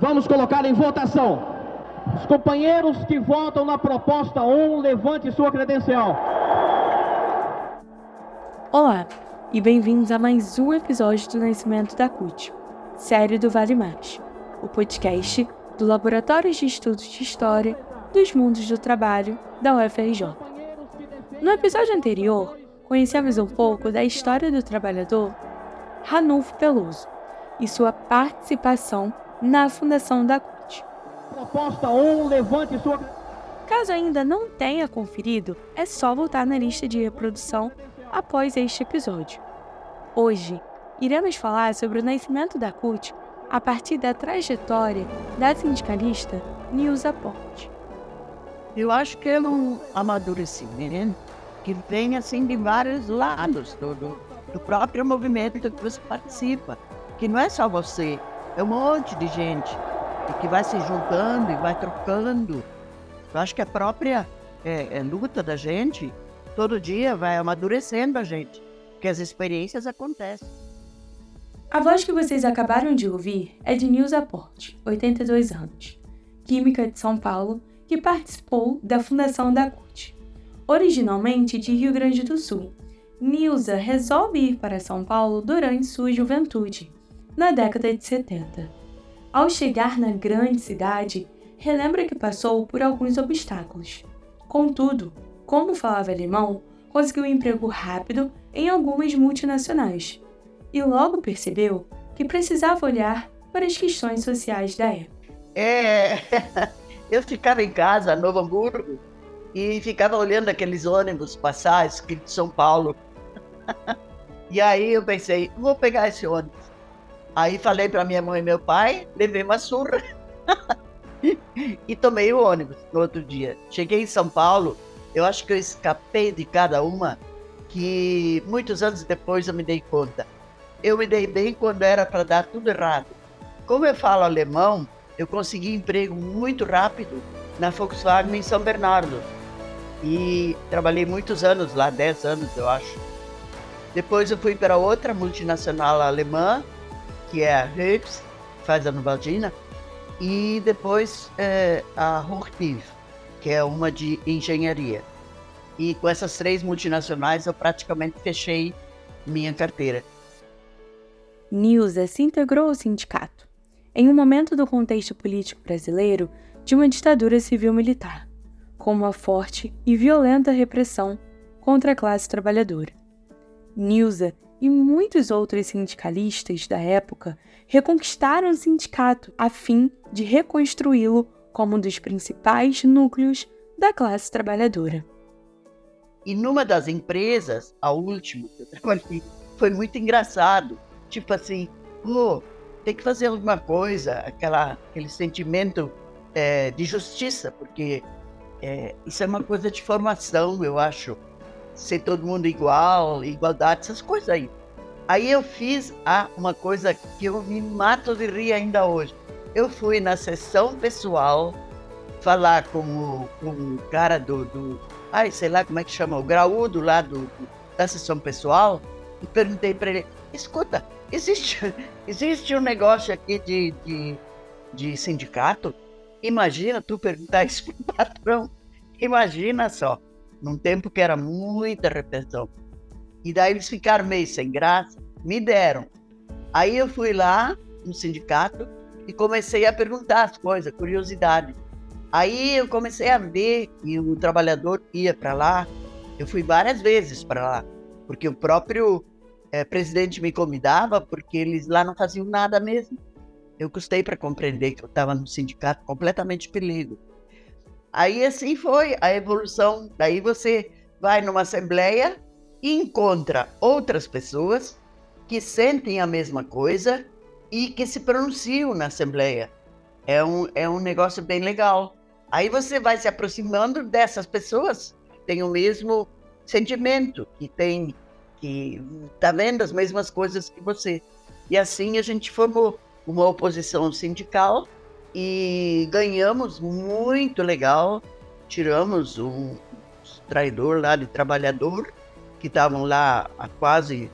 Vamos colocar em votação. Os companheiros que votam na proposta 1, levante sua credencial. Olá e bem-vindos a mais um episódio do Nascimento da CUT, série do Vale Mais, o podcast do Laboratório de Estudos de História dos Mundos do Trabalho da UFRJ. No episódio anterior, conhecemos um pouco da história do trabalhador Ranulfo Peluso e sua participação na fundação da CUT. Proposta 1, levante sua. Caso ainda não tenha conferido, é só voltar na lista de reprodução após este episódio. Hoje, iremos falar sobre o nascimento da CUT a partir da trajetória da sindicalista Nilza Porte. Eu acho que é um amadurecimento que vem assim de vários lados do, do, do próprio movimento que você participa, que não é só você, é um monte de gente que vai se juntando e vai trocando. Eu acho que a própria é, é, luta da gente, todo dia vai amadurecendo a gente, que as experiências acontecem. A voz que vocês acabaram de ouvir é de Nilza Porte, 82 anos, química de São Paulo, que participou da fundação da CUT. Originalmente de Rio Grande do Sul, Nilza resolve ir para São Paulo durante sua juventude, na década de 70. Ao chegar na grande cidade, relembra que passou por alguns obstáculos. Contudo, como falava alemão, conseguiu um emprego rápido em algumas multinacionais e logo percebeu que precisava olhar para as questões sociais da época. É, eu ficava em casa, Novo Hamburgo, e ficava olhando aqueles ônibus passar, escrito São Paulo. e aí eu pensei, vou pegar esse ônibus. Aí falei para minha mãe e meu pai, levei uma surra e tomei o ônibus no outro dia. Cheguei em São Paulo, eu acho que eu escapei de cada uma, que muitos anos depois eu me dei conta. Eu me dei bem quando era para dar tudo errado. Como eu falo alemão, eu consegui emprego muito rápido na Volkswagen em São Bernardo. E trabalhei muitos anos lá, 10 anos eu acho. Depois eu fui para outra multinacional alemã, que é a Höchst, faz a Novaldina, e depois é, a Hochtief, que é uma de engenharia. E com essas três multinacionais eu praticamente fechei minha carteira. Nilza se integrou ao sindicato em um momento do contexto político brasileiro de uma ditadura civil-militar, com uma forte e violenta repressão contra a classe trabalhadora. Nilza e muitos outros sindicalistas da época reconquistaram o sindicato a fim de reconstruí-lo como um dos principais núcleos da classe trabalhadora. E numa das empresas, a última que eu trabalhei, foi muito engraçado. Tipo assim, pô, tem que fazer alguma coisa, aquela, aquele sentimento é, de justiça, porque é, isso é uma coisa de formação, eu acho. Ser todo mundo igual, igualdade, essas coisas aí. Aí eu fiz ah, uma coisa que eu me mato de rir ainda hoje. Eu fui na sessão pessoal falar com o, com o cara do, do. Ai, sei lá como é que chama, o graúdo lá do, da sessão pessoal, e perguntei para ele: escuta, existe, existe um negócio aqui de, de, de sindicato? Imagina tu perguntar isso para o patrão. Imagina só, num tempo que era muita repressão. E daí eles ficaram meio sem graça, me deram. Aí eu fui lá no sindicato e comecei a perguntar as coisas, curiosidade. Aí eu comecei a ver que o trabalhador ia para lá. Eu fui várias vezes para lá, porque o próprio é, presidente me convidava, porque eles lá não faziam nada mesmo eu custei para compreender que eu estava no sindicato completamente perigo. Aí assim foi a evolução. Daí você vai numa assembleia e encontra outras pessoas que sentem a mesma coisa e que se pronunciam na assembleia. É um, é um negócio bem legal. Aí você vai se aproximando dessas pessoas que têm o mesmo sentimento, que tem que tá vendo as mesmas coisas que você. E assim a gente formou uma oposição sindical e ganhamos muito legal. Tiramos um traidor lá de trabalhador, que estavam lá há quase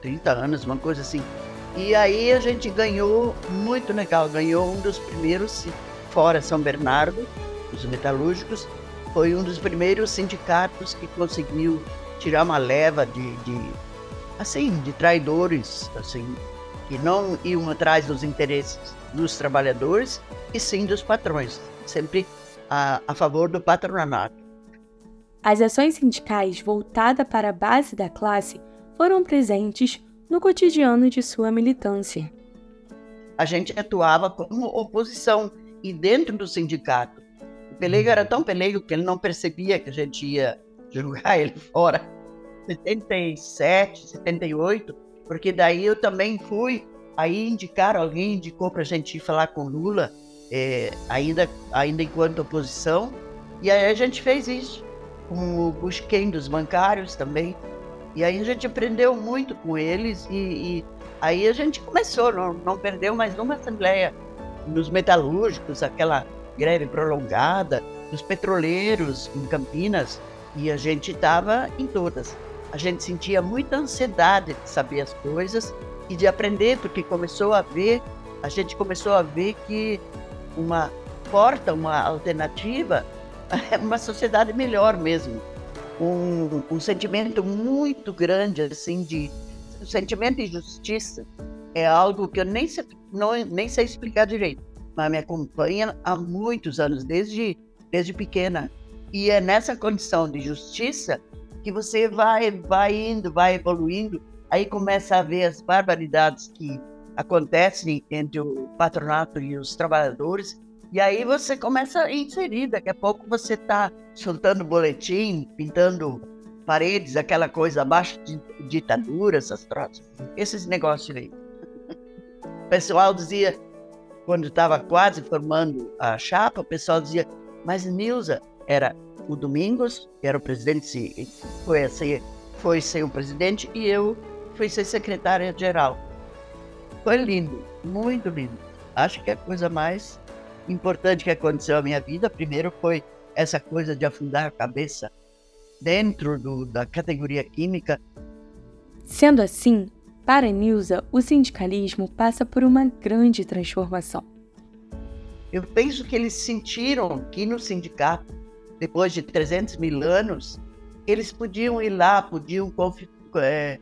30 anos, uma coisa assim. E aí a gente ganhou muito legal, ganhou um dos primeiros, fora São Bernardo, os metalúrgicos, foi um dos primeiros sindicatos que conseguiu tirar uma leva de, de assim, de traidores, assim, que não iam atrás dos interesses dos trabalhadores e sim dos patrões, sempre a, a favor do patronato. As ações sindicais voltadas para a base da classe foram presentes no cotidiano de sua militância. A gente atuava como oposição e dentro do sindicato. O Pelego era tão pelego que ele não percebia que a gente ia jogar ele fora. 77, 78, porque daí eu também fui, aí indicaram alguém, indicou para a gente ir falar com Lula, é, ainda, ainda enquanto oposição, e aí a gente fez isso, com o Busquem dos bancários também, e aí a gente aprendeu muito com eles, e, e aí a gente começou, não, não perdeu mais uma assembleia, nos metalúrgicos, aquela greve prolongada, dos petroleiros em Campinas, e a gente estava em todas a gente sentia muita ansiedade de saber as coisas e de aprender, porque começou a ver, a gente começou a ver que uma porta, uma alternativa, é uma sociedade melhor mesmo. Um, um sentimento muito grande, assim, de um sentimento de justiça é algo que eu nem sei, não, nem sei explicar direito, mas me acompanha há muitos anos, desde, desde pequena. E é nessa condição de justiça que você vai, vai indo, vai evoluindo, aí começa a ver as barbaridades que acontecem entre o patronato e os trabalhadores, e aí você começa a inserir, daqui a pouco você está soltando boletim, pintando paredes, aquela coisa abaixo de ditadura, essas troças, esses negócios aí. O pessoal dizia, quando estava quase formando a chapa, o pessoal dizia, mas Nilza, era o Domingos, que era o presidente, foi ser, foi ser o presidente, e eu fui ser secretária-geral. Foi lindo, muito lindo. Acho que a coisa mais importante que aconteceu na minha vida, primeiro foi essa coisa de afundar a cabeça dentro do, da categoria química. Sendo assim, para Nilza, o sindicalismo passa por uma grande transformação. Eu penso que eles sentiram que no sindicato depois de 300 mil anos, eles podiam ir lá, podiam é,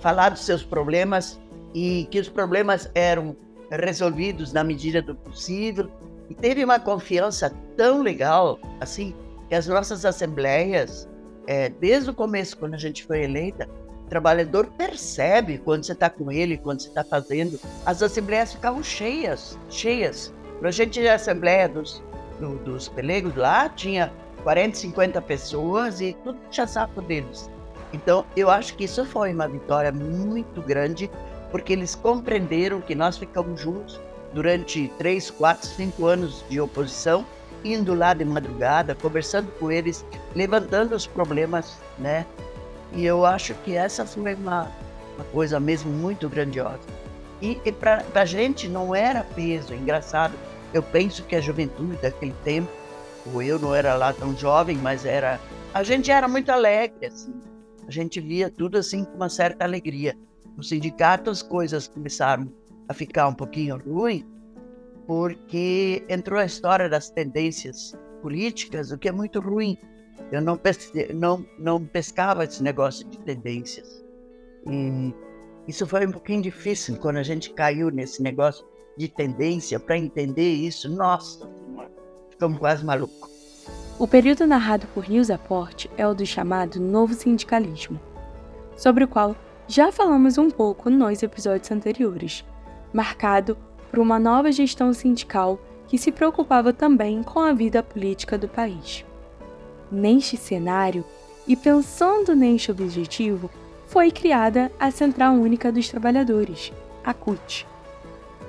falar dos seus problemas e que os problemas eram resolvidos na medida do possível. E teve uma confiança tão legal, assim, que as nossas assembleias, é, desde o começo, quando a gente foi eleita, o trabalhador percebe quando você está com ele, quando você está fazendo. As assembleias ficavam cheias, cheias. Para a gente à assembleia dos, do, dos pelegos lá, tinha 40, 50 pessoas e tudo tinha saco deles. Então, eu acho que isso foi uma vitória muito grande, porque eles compreenderam que nós ficamos juntos durante 3, 4, 5 anos de oposição, indo lá de madrugada, conversando com eles, levantando os problemas, né? E eu acho que essa foi uma, uma coisa mesmo muito grandiosa. E, e para a gente não era peso, engraçado. Eu penso que a juventude daquele tempo eu não era lá tão jovem, mas era. A gente era muito alegre, assim. A gente via tudo assim com uma certa alegria. No sindicato as coisas começaram a ficar um pouquinho ruim, porque entrou a história das tendências políticas, o que é muito ruim. Eu não, não, não pescava esse negócio de tendências. E isso foi um pouquinho difícil quando a gente caiu nesse negócio de tendência para entender isso. Nossa, ficamos quase malucos. O período narrado por Nilza Porte é o do chamado Novo Sindicalismo, sobre o qual já falamos um pouco nos episódios anteriores, marcado por uma nova gestão sindical que se preocupava também com a vida política do país. Neste cenário, e pensando neste objetivo, foi criada a Central Única dos Trabalhadores, a CUT.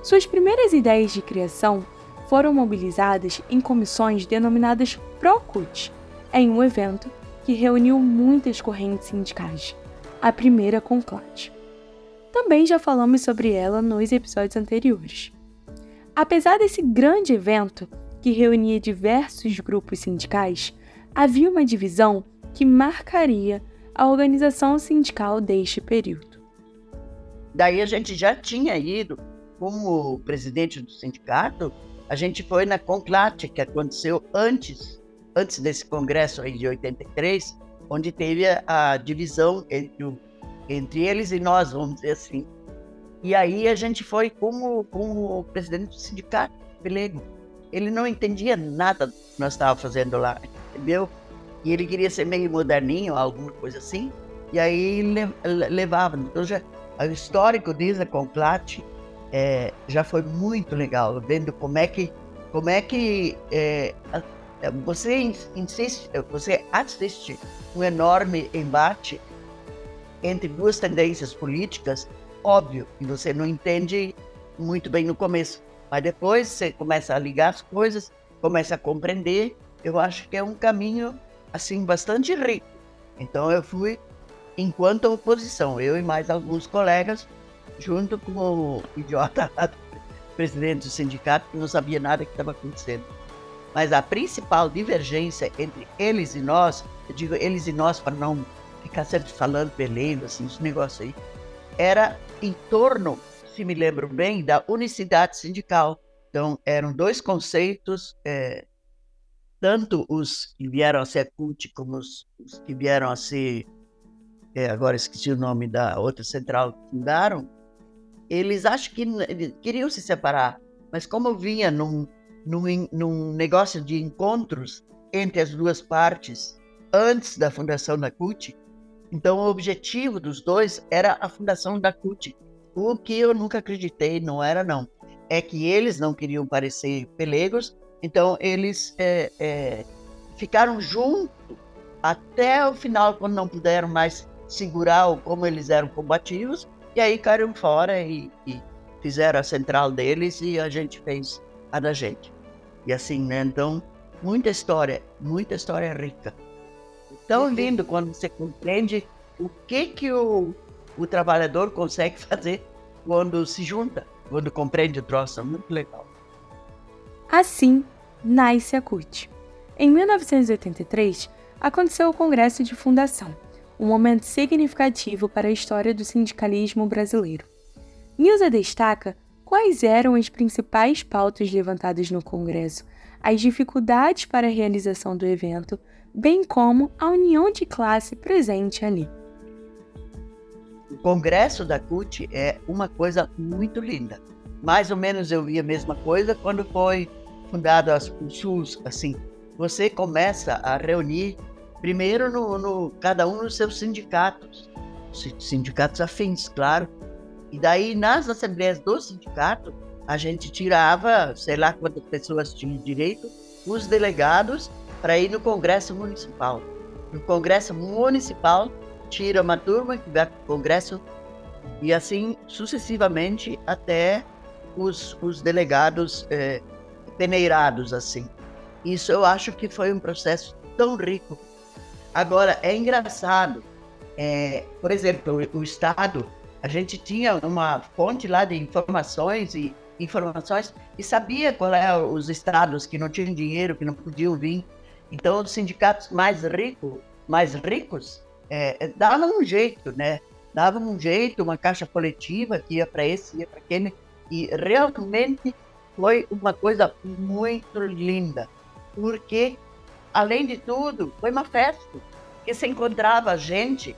Suas primeiras ideias de criação foram mobilizadas em comissões denominadas ProCut, em um evento que reuniu muitas correntes sindicais, a primeira Conclate. Também já falamos sobre ela nos episódios anteriores. Apesar desse grande evento, que reunia diversos grupos sindicais, havia uma divisão que marcaria a organização sindical deste período. Daí a gente já tinha ido, como presidente do sindicato, a gente foi na Conclate, que aconteceu antes, antes desse congresso aí de 83, onde teve a, a divisão entre, o, entre eles e nós, vamos dizer assim. E aí a gente foi como, como presidente do sindicato, pelego. Ele não entendia nada do que nós estávamos fazendo lá, entendeu? E ele queria ser meio moderninho, alguma coisa assim. E aí levava. Então já, o histórico disso com Clat é, já foi muito legal, vendo como é que, como é que é, você insiste, você assiste um enorme embate entre duas tendências políticas, óbvio, e você não entende muito bem no começo, mas depois você começa a ligar as coisas, começa a compreender. Eu acho que é um caminho assim bastante rico. Então eu fui enquanto oposição, eu e mais alguns colegas, junto com o idiota presidente do sindicato que não sabia nada que estava acontecendo. Mas a principal divergência entre eles e nós, eu digo eles e nós para não ficar sempre falando peleando, assim, esse negócio aí, era em torno, se me lembro bem, da unicidade sindical. Então, eram dois conceitos é, tanto os que vieram a ser CUT como os, os que vieram a ser, é, agora esqueci o nome da outra central que fundaram, eles acham que eles queriam se separar, mas como vinha num, num, num negócio de encontros entre as duas partes antes da fundação da CUT, então o objetivo dos dois era a fundação da CUT, o que eu nunca acreditei, não era não. É que eles não queriam parecer pelegos, então, eles é, é, ficaram juntos até o final, quando não puderam mais segurar como eles eram combativos, e aí caíram fora e, e, fizeram a central deles e a gente fez a da gente. E assim, né? Então, muita história, muita história rica. Tão lindo quando você compreende o que que o, o trabalhador consegue fazer quando se junta, quando compreende o troço. É muito legal. Assim nasce a CUT. Em 1983, aconteceu o Congresso de Fundação, um momento significativo para a história do sindicalismo brasileiro. Nilza destaca quais eram as principais pautas levantadas no Congresso, as dificuldades para a realização do evento, bem como a união de classe presente ali. O Congresso da CUT é uma coisa muito linda. Mais ou menos eu vi a mesma coisa quando foi fundado o SUS, assim, você começa a reunir primeiro no, no, cada um nos seus sindicatos, sindicatos afins, claro. E daí nas assembleias do sindicato a gente tirava, sei lá quantas pessoas tinham direito, os delegados para ir no Congresso Municipal. No Congresso Municipal tira uma turma que vai para o Congresso e assim sucessivamente até os, os delegados eh, peneirados assim. Isso eu acho que foi um processo tão rico. Agora, é engraçado, é, por exemplo, o, o Estado, a gente tinha uma fonte lá de informações e informações e sabia qual eram os estados que não tinham dinheiro, que não podiam vir. Então, os sindicatos mais ricos, mais ricos, é, davam um jeito, né? Davam um jeito, uma caixa coletiva que ia para esse, ia para aquele, e realmente foi uma coisa muito linda, porque, além de tudo, foi uma festa que se encontrava gente,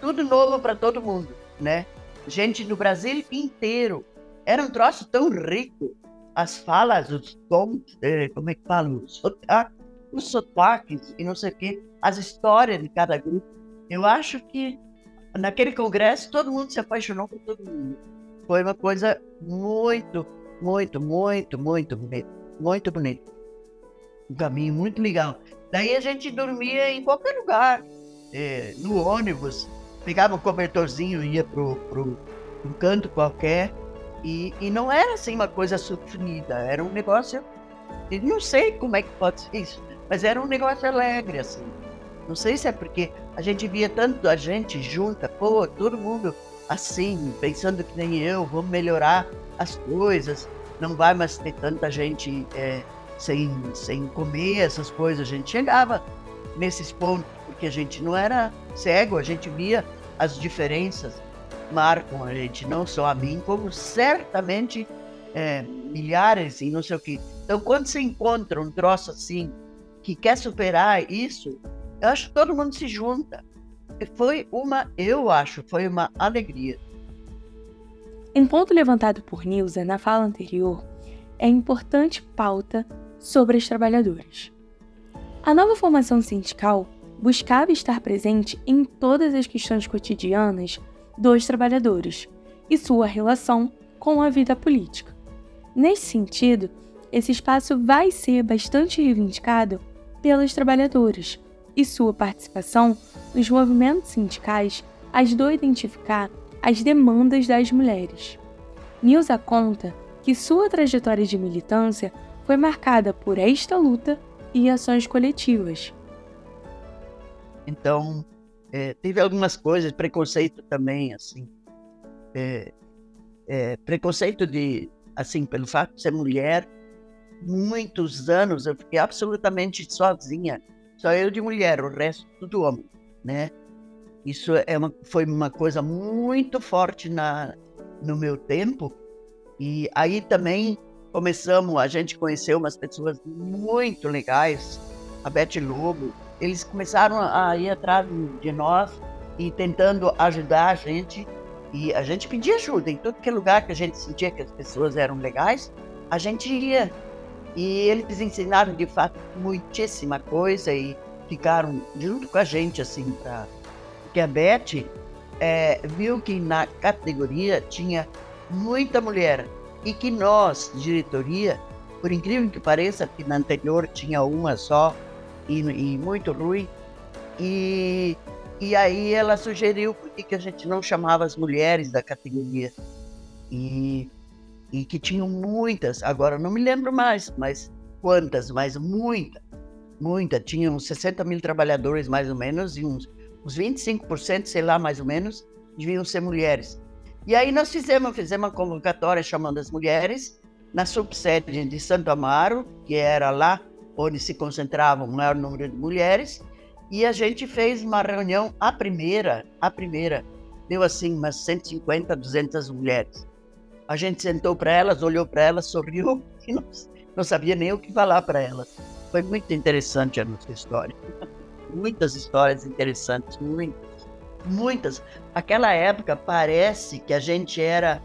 tudo novo para todo mundo, né? Gente do Brasil inteiro. Era um troço tão rico. As falas, os tons, eh, como é que fala? Os, sotaques e não sei o quê, as histórias de cada grupo. Eu acho que naquele congresso todo mundo se apaixonou por todo mundo. Foi uma coisa muito muito, muito, muito. Muito bonito. Um caminho muito legal. Daí a gente dormia em qualquer lugar. É, no ônibus, pegava um cobertorzinho ia pro, pro um canto qualquer. E, e não era assim uma coisa sofrida, era um negócio. Não sei como é que pode ser isso, mas era um negócio alegre, assim. Não sei se é porque a gente via tanto a gente junta, pô, todo mundo assim, pensando que nem eu, vamos melhorar as coisas, não vai mais ter tanta gente é, sem, sem comer essas coisas. A gente chegava nesses pontos, porque a gente não era cego, a gente via as diferenças. marcam a gente, não só a mim, como certamente é, milhares e não sei o quê. Então, quando você encontra um troço assim, que quer superar isso, eu acho que todo mundo se junta. Foi uma, eu acho, foi uma alegria. Em ponto levantado por Nilza na fala anterior, é importante pauta sobre as trabalhadoras. A nova formação sindical buscava estar presente em todas as questões cotidianas dos trabalhadores e sua relação com a vida política. Nesse sentido, esse espaço vai ser bastante reivindicado pelas trabalhadoras e sua participação nos movimentos sindicais ajudou a identificar as demandas das mulheres. Nilza conta que sua trajetória de militância foi marcada por esta luta e ações coletivas. Então, é, teve algumas coisas, preconceito também, assim. É, é, preconceito de, assim, pelo fato de ser mulher, muitos anos eu fiquei absolutamente sozinha, só eu de mulher, o resto tudo homem, né? Isso é uma, foi uma coisa muito forte na, no meu tempo. E aí também começamos, a gente conheceu umas pessoas muito legais, a Beth Lobo. Eles começaram a ir atrás de nós e tentando ajudar a gente. E a gente pedia ajuda em todo que lugar que a gente sentia que as pessoas eram legais, a gente ia. E eles ensinaram de fato muitíssima coisa e ficaram junto com a gente assim para que a Beth é, viu que na categoria tinha muita mulher e que nós, diretoria, por incrível que pareça, que na anterior tinha uma só e, e muito ruim, e, e aí ela sugeriu por que a gente não chamava as mulheres da categoria. E, e que tinham muitas, agora não me lembro mais, mas quantas, mas muita, muita. Tinham 60 mil trabalhadores mais ou menos e uns os 25%, sei lá, mais ou menos, deviam ser mulheres. E aí nós fizemos, fizemos uma convocatória chamando as mulheres na subsede de Santo Amaro, que era lá onde se concentrava o maior número de mulheres, e a gente fez uma reunião, a primeira, a primeira, deu assim umas 150, 200 mulheres. A gente sentou para elas, olhou para elas, sorriu e não, não sabia nem o que falar para elas. Foi muito interessante a nossa história muitas histórias interessantes, muitas, muitas. Aquela época parece que a gente era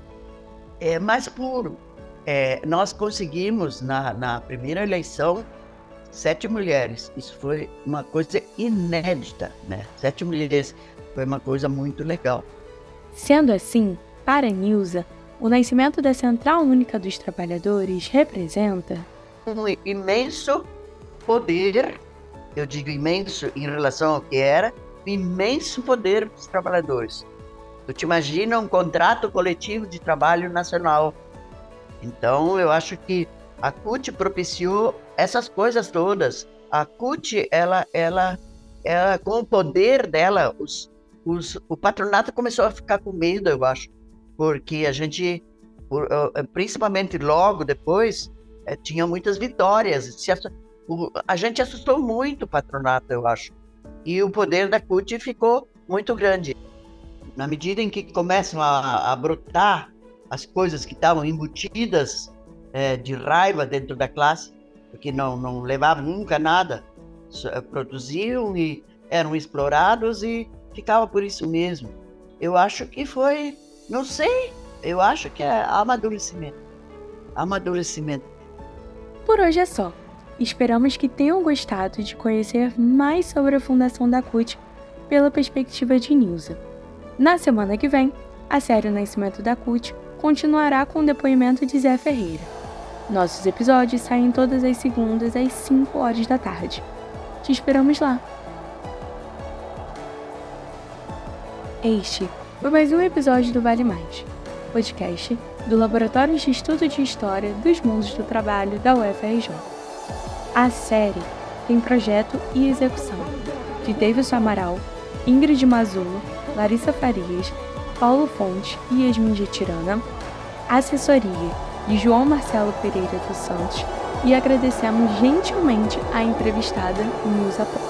é, mais puro. É, nós conseguimos, na, na primeira eleição, sete mulheres. Isso foi uma coisa inédita, né? Sete mulheres foi uma coisa muito legal. Sendo assim, para Nilza, o nascimento da Central Única dos Trabalhadores representa um imenso poder eu digo imenso em relação ao que era, imenso poder dos trabalhadores. Tu te imagina um contrato coletivo de trabalho nacional. Então, eu acho que a CUT propiciou essas coisas todas. A CUT, ela, ela, ela com o poder dela, os, os, o patronato começou a ficar com medo, eu acho, porque a gente, principalmente logo depois, eh, tinha muitas vitórias. A gente assustou muito o patronato, eu acho. E o poder da CUT ficou muito grande. Na medida em que começam a, a brotar as coisas que estavam embutidas é, de raiva dentro da classe, porque não, não levavam nunca nada, eh, produziam e eram explorados e ficava por isso mesmo. Eu acho que foi, não sei, eu acho que é amadurecimento. Amadurecimento. Por hoje é só. Esperamos que tenham gostado de conhecer mais sobre a fundação da CUT pela perspectiva de Nilza. Na semana que vem, a série Nascimento da CUT continuará com o depoimento de Zé Ferreira. Nossos episódios saem todas as segundas às 5 horas da tarde. Te esperamos lá! Este foi mais um episódio do Vale Mais, podcast do Laboratório de Estudo de História dos Mundos do Trabalho da UFRJ. A série tem projeto e execução de Davidson Amaral, Ingrid Mazulo, Larissa Farias, Paulo Fonte e Yasmin de Tirana, assessoria de João Marcelo Pereira dos Santos e agradecemos gentilmente a entrevistada Nilza Porte.